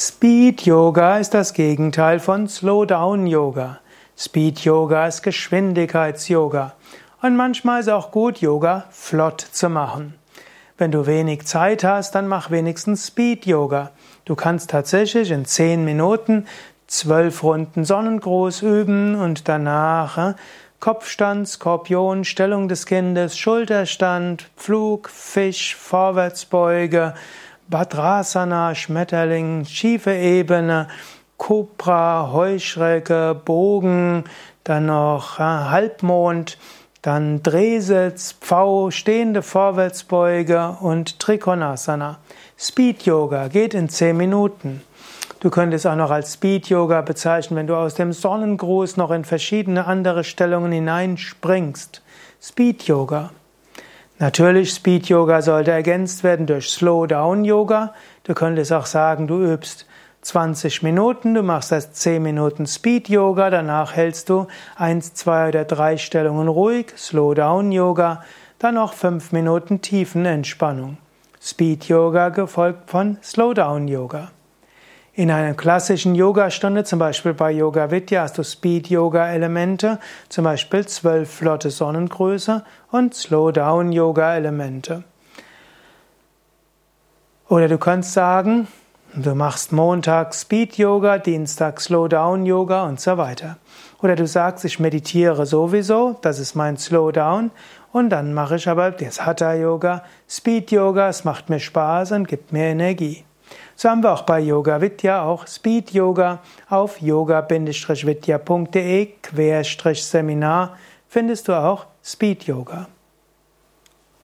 Speed Yoga ist das Gegenteil von Slow Down Yoga. Speed Yoga ist Geschwindigkeits-Yoga. Und manchmal ist auch gut, Yoga flott zu machen. Wenn du wenig Zeit hast, dann mach wenigstens Speed Yoga. Du kannst tatsächlich in 10 Minuten zwölf Runden Sonnengruß üben und danach äh, Kopfstand, Skorpion, Stellung des Kindes, Schulterstand, Flug, Fisch, Vorwärtsbeuge, Badrasana, Schmetterling, schiefe Ebene, Cobra, Heuschrecke, Bogen, dann noch äh, Halbmond, dann Drehsitz, Pfau, stehende Vorwärtsbeuge und Trikonasana. Speed Yoga geht in 10 Minuten. Du könntest auch noch als Speed Yoga bezeichnen, wenn du aus dem Sonnengruß noch in verschiedene andere Stellungen hineinspringst. Speed Yoga. Natürlich, Speed Yoga sollte ergänzt werden durch Slow Down Yoga. Du könntest auch sagen, du übst 20 Minuten, du machst erst 10 Minuten Speed Yoga, danach hältst du 1, 2 oder 3 Stellungen ruhig, Slow Down Yoga, dann noch 5 Minuten Tiefenentspannung. Speed Yoga gefolgt von Slow Down Yoga. In einer klassischen Yogastunde, zum Beispiel bei Yoga Vidya, hast du Speed-Yoga-Elemente, zum Beispiel zwölf flotte Sonnengröße und Slow-Down-Yoga-Elemente. Oder du kannst sagen, du machst Montag Speed-Yoga, Dienstag Slow-Down-Yoga und so weiter. Oder du sagst, ich meditiere sowieso, das ist mein Slow-Down, und dann mache ich aber das Hatha-Yoga, Speed-Yoga, es macht mir Spaß und gibt mir Energie. So haben wir auch bei Yoga Vidya auch Speed Yoga auf yoga-vidya.de Seminar findest du auch Speed Yoga.